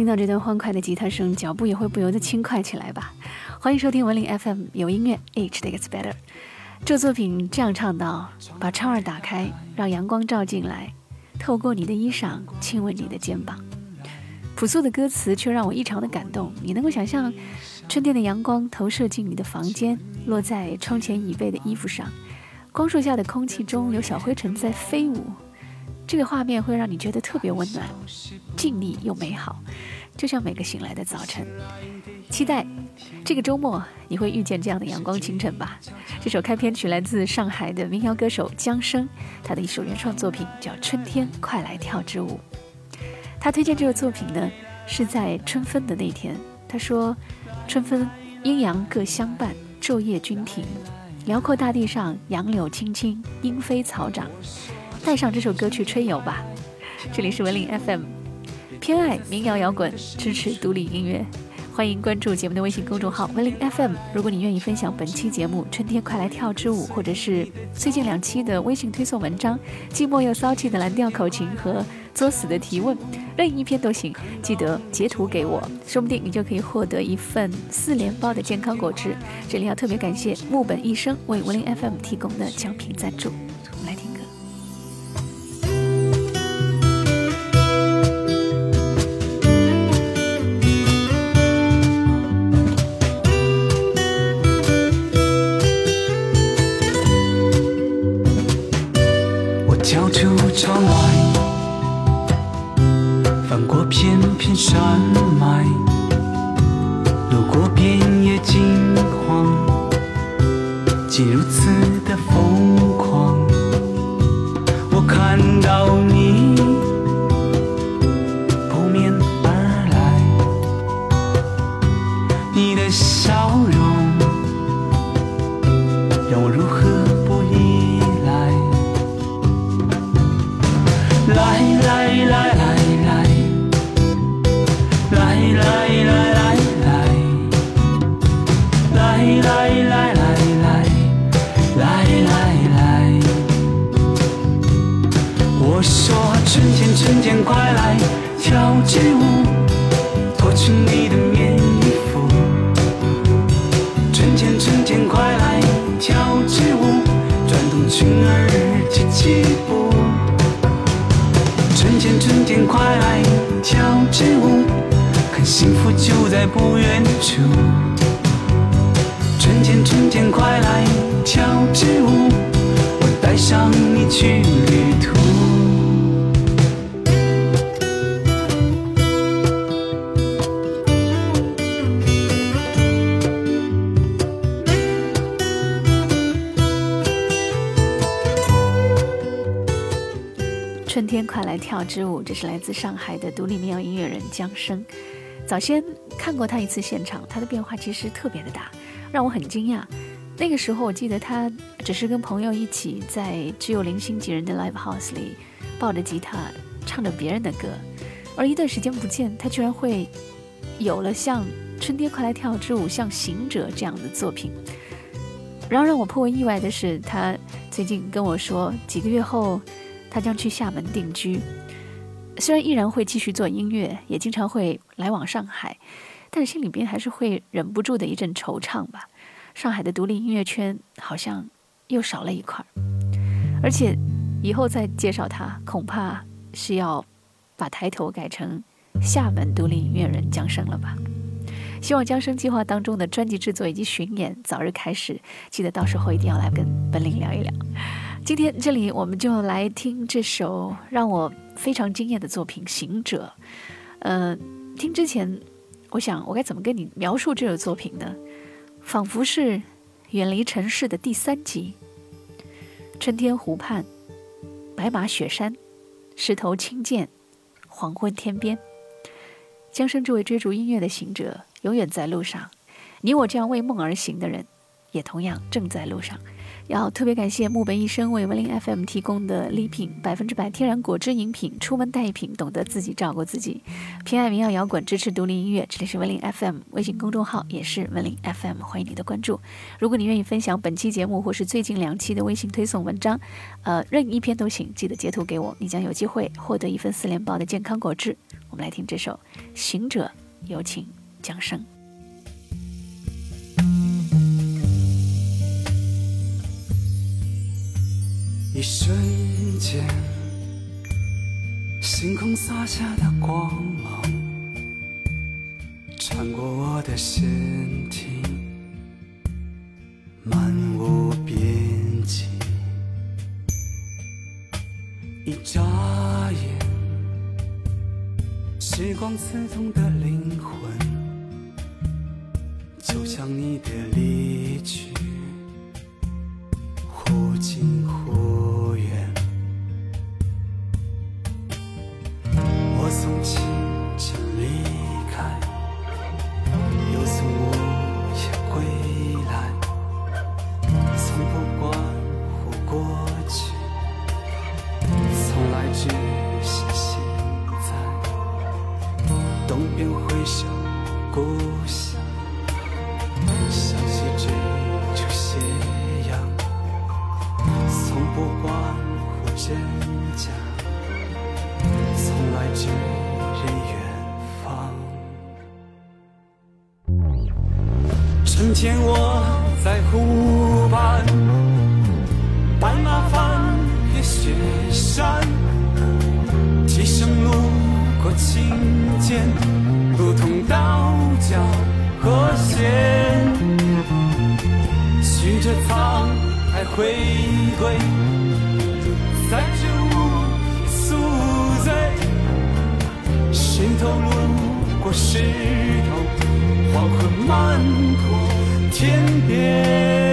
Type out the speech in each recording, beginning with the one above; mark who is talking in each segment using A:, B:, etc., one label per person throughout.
A: 听到这段欢快的吉他声，脚步也会不由得轻快起来吧？欢迎收听文林 FM，有音乐，Each day gets better。这作品这样唱道：把窗儿打开，让阳光照进来，透过你的衣裳，亲吻你的肩膀。朴素的歌词却让我异常的感动。你能够想象，春天的阳光投射进你的房间，落在窗前椅背的衣服上，光束下的空气中有小灰尘在飞舞。这个画面会让你觉得特别温暖、静谧又美好，就像每个醒来的早晨。期待这个周末你会遇见这样的阳光清晨吧。这首开篇曲来自上海的民谣歌手江生，他的一首原创作品叫《春天快来跳支舞》。他推荐这个作品呢，是在春分的那天。他说：“春分，阴阳各相伴，昼夜均停，辽阔大地上，杨柳青青，莺飞草长。带上这首歌去春游吧。”这里是文岭 FM，偏爱民谣摇滚，支持独立音乐。欢迎关注节目的微信公众号“文林 FM”。如果你愿意分享本期节目《春天快来跳支舞》，或者是最近两期的微信推送文章《寂寞又骚气的蓝调口琴》和作死的提问，任意一篇都行。记得截图给我，说不定你就可以获得一份四连包的健康果汁。这里要特别感谢木本医生为文林 FM 提供的奖品赞助。
B: 路过遍野金黄，竟如此。我说
A: 春天春天快来跳支舞
B: 脱去你的棉衣服。春天春天快来跳支舞转动裙儿起起舞春天春天快来跳支舞看幸福就在不远处。春天春天快来跳支舞我带上你去旅途。
A: 春天快来跳支舞这是来自上海的独立民谣音乐人江生。早先看过他一次现场，他的变化其实特别的大，让我很惊讶。那个时候我记得他只是跟朋友一起在只有零星几人的 live house 里抱着吉他唱着别人的歌，而一段时间不见，他居然会有了像《春天快来跳支舞》、像《行者》这样的作品。然后让我颇为意外的是，他最近跟我说，几个月后。他将去厦门定居，虽然依然会继续做音乐，也经常会来往上海，但是心里边还是会忍不住的一阵惆怅吧。上海的独立音乐圈好像又少了一块，而且以后再介绍他，恐怕是要把抬头改成厦门独立音乐人江生了吧。希望江生计划当中的专辑制作以及巡演早日开始，记得到时候一定要来跟本领聊一聊。今天这里我们就来听这首让我非常惊艳的作品《行者》。嗯，听之前，我想我该怎么跟你描述这首作品呢？仿佛是远离城市的第三集。春天湖畔，白马雪山，石头青涧，黄昏天边。江生这位追逐音乐的行者，永远在路上。你我这样为梦而行的人，也同样正在路上。要特别感谢木本医生为文林 FM 提供的礼品，百分之百天然果汁饮品，出门带一瓶，懂得自己照顾自己。偏爱民谣摇滚，支持独立音乐，这里是文林 FM 微信公众号，也是文林 FM，欢迎你的关注。如果你愿意分享本期节目或是最近两期的微信推送文章，呃，任意一篇都行，记得截图给我，你将有机会获得一份四连包的健康果汁。我们来听这首《行者》，有请江生。
B: 一瞬间，星空洒下的光芒，穿过我的身体，漫无边际。一眨眼，时光刺痛的灵魂，就像你的离去，忽近忽。从前我在湖畔，白马翻越雪山，笛声路过琴键，如同道教和弦，许着沧海回归，载着无宿醉，心头路过石头，黄昏漫过。天边。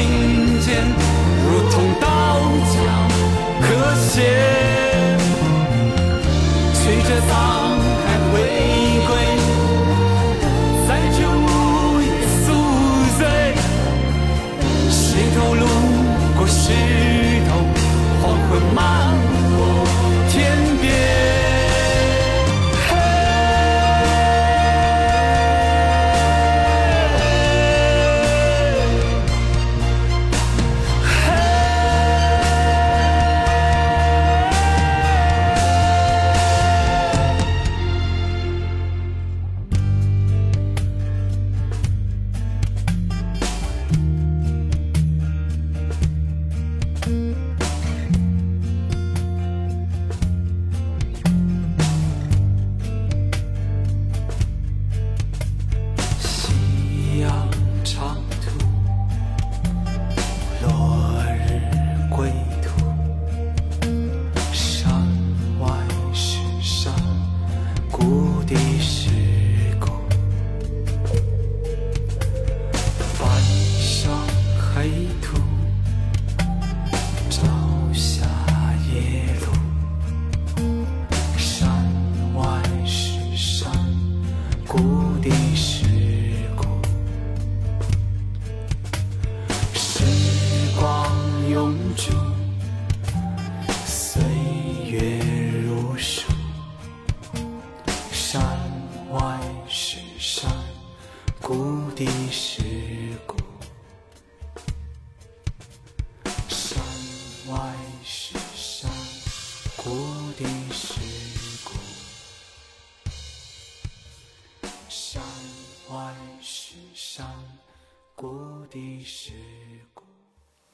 B: 地是。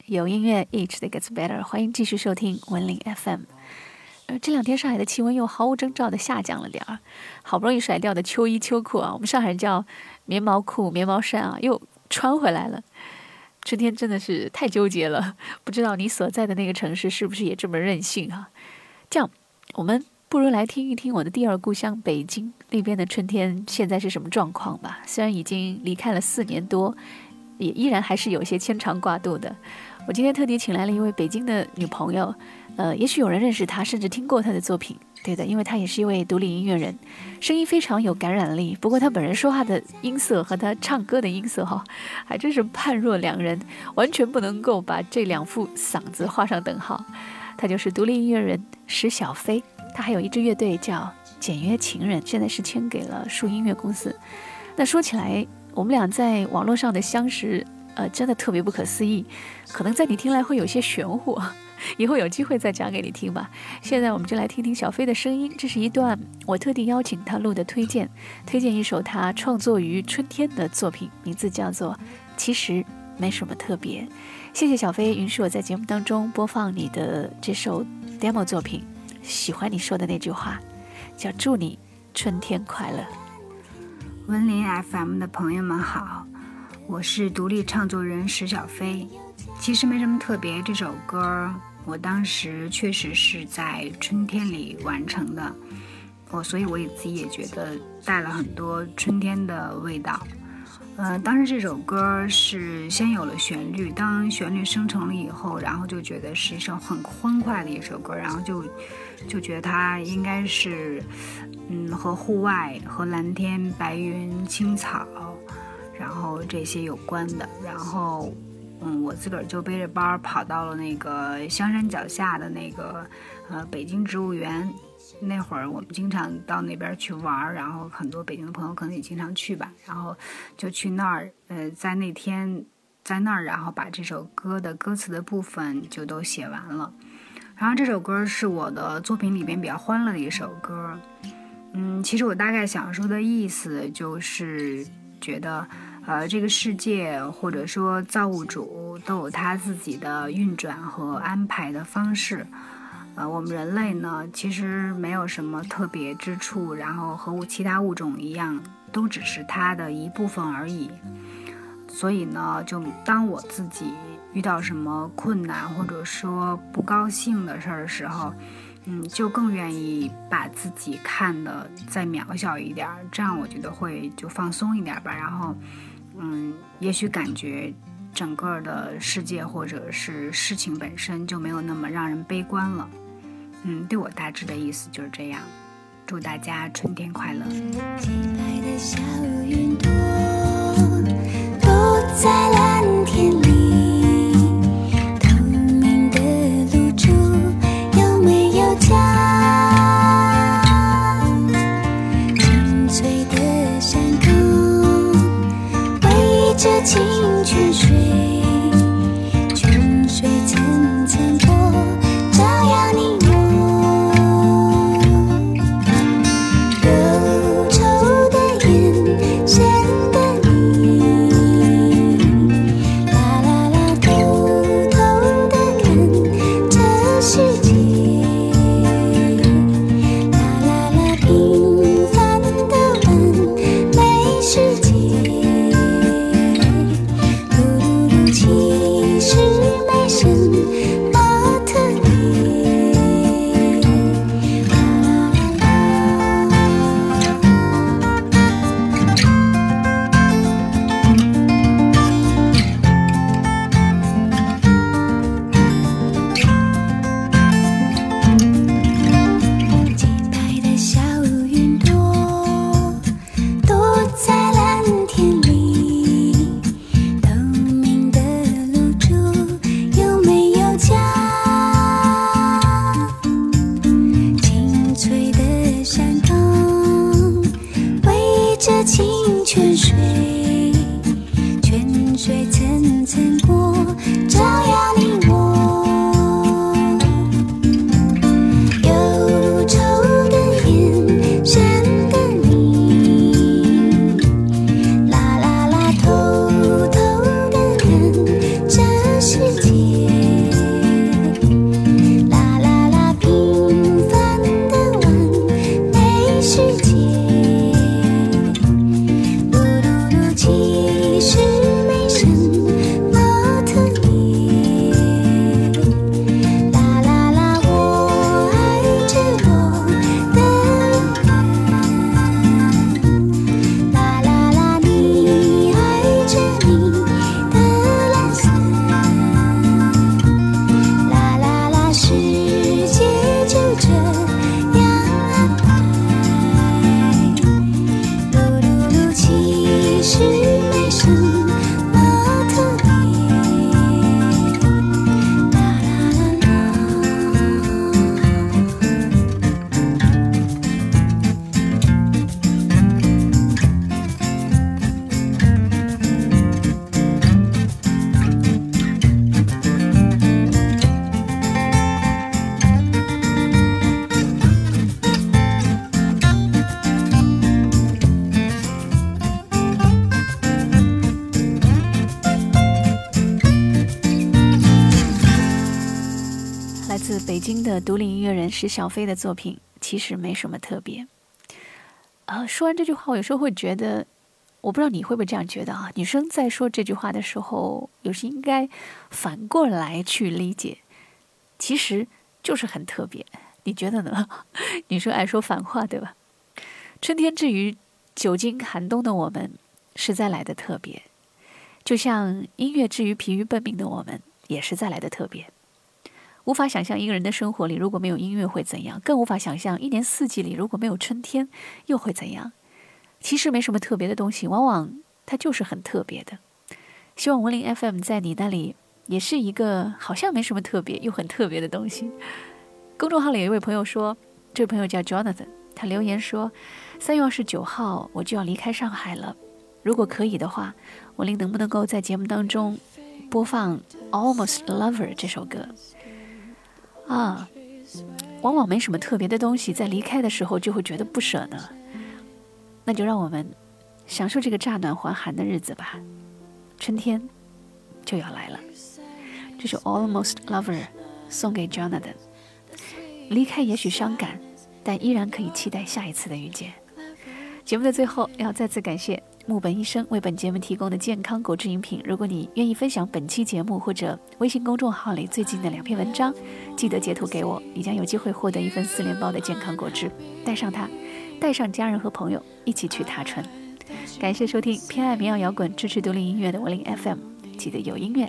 A: 有音乐，each that gets better。欢迎继续收听文林 FM。呃，这两天上海的气温又毫无征兆的下降了点儿，好不容易甩掉的秋衣秋裤啊，我们上海人叫棉毛裤、棉毛衫啊，又穿回来了。春天真的是太纠结了，不知道你所在的那个城市是不是也这么任性啊？这样，我们不如来听一听我的第二故乡北京那边的春天现在是什么状况吧。虽然已经离开了四年多，也依然还是有些牵肠挂肚的。我今天特地请来了一位北京的女朋友，呃，也许有人认识她，甚至听过她的作品。对的，因为她也是一位独立音乐人，声音非常有感染力。不过她本人说话的音色和她唱歌的音色，哈，还真是判若两人，完全不能够把这两副嗓子画上等号。她就是独立音乐人石小飞，她还有一支乐队叫简约情人，现在是签给了树音乐公司。那说起来，我们俩在网络上的相识，呃，真的特别不可思议，可能在你听来会有些玄乎。以后有机会再讲给你听吧。现在我们就来听听小飞的声音，这是一段我特地邀请他录的推荐，推荐一首他创作于春天的作品，名字叫做《其实没什么特别》。谢谢小飞允许我在节目当中播放你的这首 demo 作品，喜欢你说的那句话，叫“祝你春天快乐”。
C: 温林 FM 的朋友们好，我是独立唱作人石小飞。其实没什么特别，这首歌我当时确实是在春天里完成的，我所以我也自己也觉得带了很多春天的味道。呃，当时这首歌是先有了旋律，当旋律生成了以后，然后就觉得是一首很欢快的一首歌，然后就就觉得它应该是嗯和户外、和蓝天、白云、青草，然后这些有关的，然后。嗯，我自个儿就背着包跑到了那个香山脚下的那个呃北京植物园。那会儿我们经常到那边去玩，然后很多北京的朋友可能也经常去吧。然后就去那儿，呃，在那天在那儿，然后把这首歌的歌词的部分就都写完了。然后这首歌是我的作品里边比较欢乐的一首歌。嗯，其实我大概想说的意思就是觉得。呃，这个世界或者说造物主都有他自己的运转和安排的方式。呃，我们人类呢，其实没有什么特别之处，然后和其他物种一样，都只是它的一部分而已。所以呢，就当我自己遇到什么困难或者说不高兴的事儿的时候，嗯，就更愿意把自己看的再渺小一点，这样我觉得会就放松一点吧。然后。嗯，也许感觉整个的世界或者是事情本身就没有那么让人悲观了。嗯对我大致的意思就是这样。祝大家春天快乐。
D: 洁白的小云朵朵在蓝天来自北京的独立音乐人石小飞的作品，其实没什么特别。呃，说完这句话，我有时候会觉得，我不知道你会不会这样觉得啊？女生在说这句话的时候，有时应该反过来去理解，其实就是很特别。你觉得呢？女生爱说反话，对吧？春天至于久经寒冬的我们，实在来的特别。就像音乐至于疲于奔命的我们，也实在来的特别。无法想象一个人的生活里如果没有音乐会怎样，更无法想象一年四季里如果没有春天又会怎样。其实没什么特别的东西，往往它就是很特别的。希望文林 FM 在你那里也是一个好像没什么特别又很特别的东西。公众号里有一位朋友说，这位朋友叫 Jonathan，他留言说，三月二十九号我就要离开上海了，如果可以的话，文林能不能够在节目当中播放《Almost Lover》这首歌？啊，往往没什么特别的东西，在离开的时候就会觉得不舍得。那就让我们享受这个乍暖还寒的日子吧，春天就要来了。这首《Almost Lover》送给 Jonathan。离开也许伤感，但依然可以期待下一次的遇见。节目的最后，要再次感谢。木本医生为本节目提供的健康果汁饮品。如果你愿意分享本期节目或者微信公众号里最近的两篇文章，记得截图给我，你将有机会获得一份四连包的健康果汁。带上它，带上家人和朋友一起去踏春。感谢收听偏爱民谣摇滚、支持独立音乐的文林 FM。记得有音乐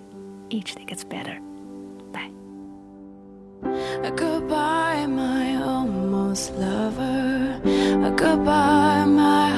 D: ，each day gets better。Bye。Goodbye, my almost lover. Goodbye, my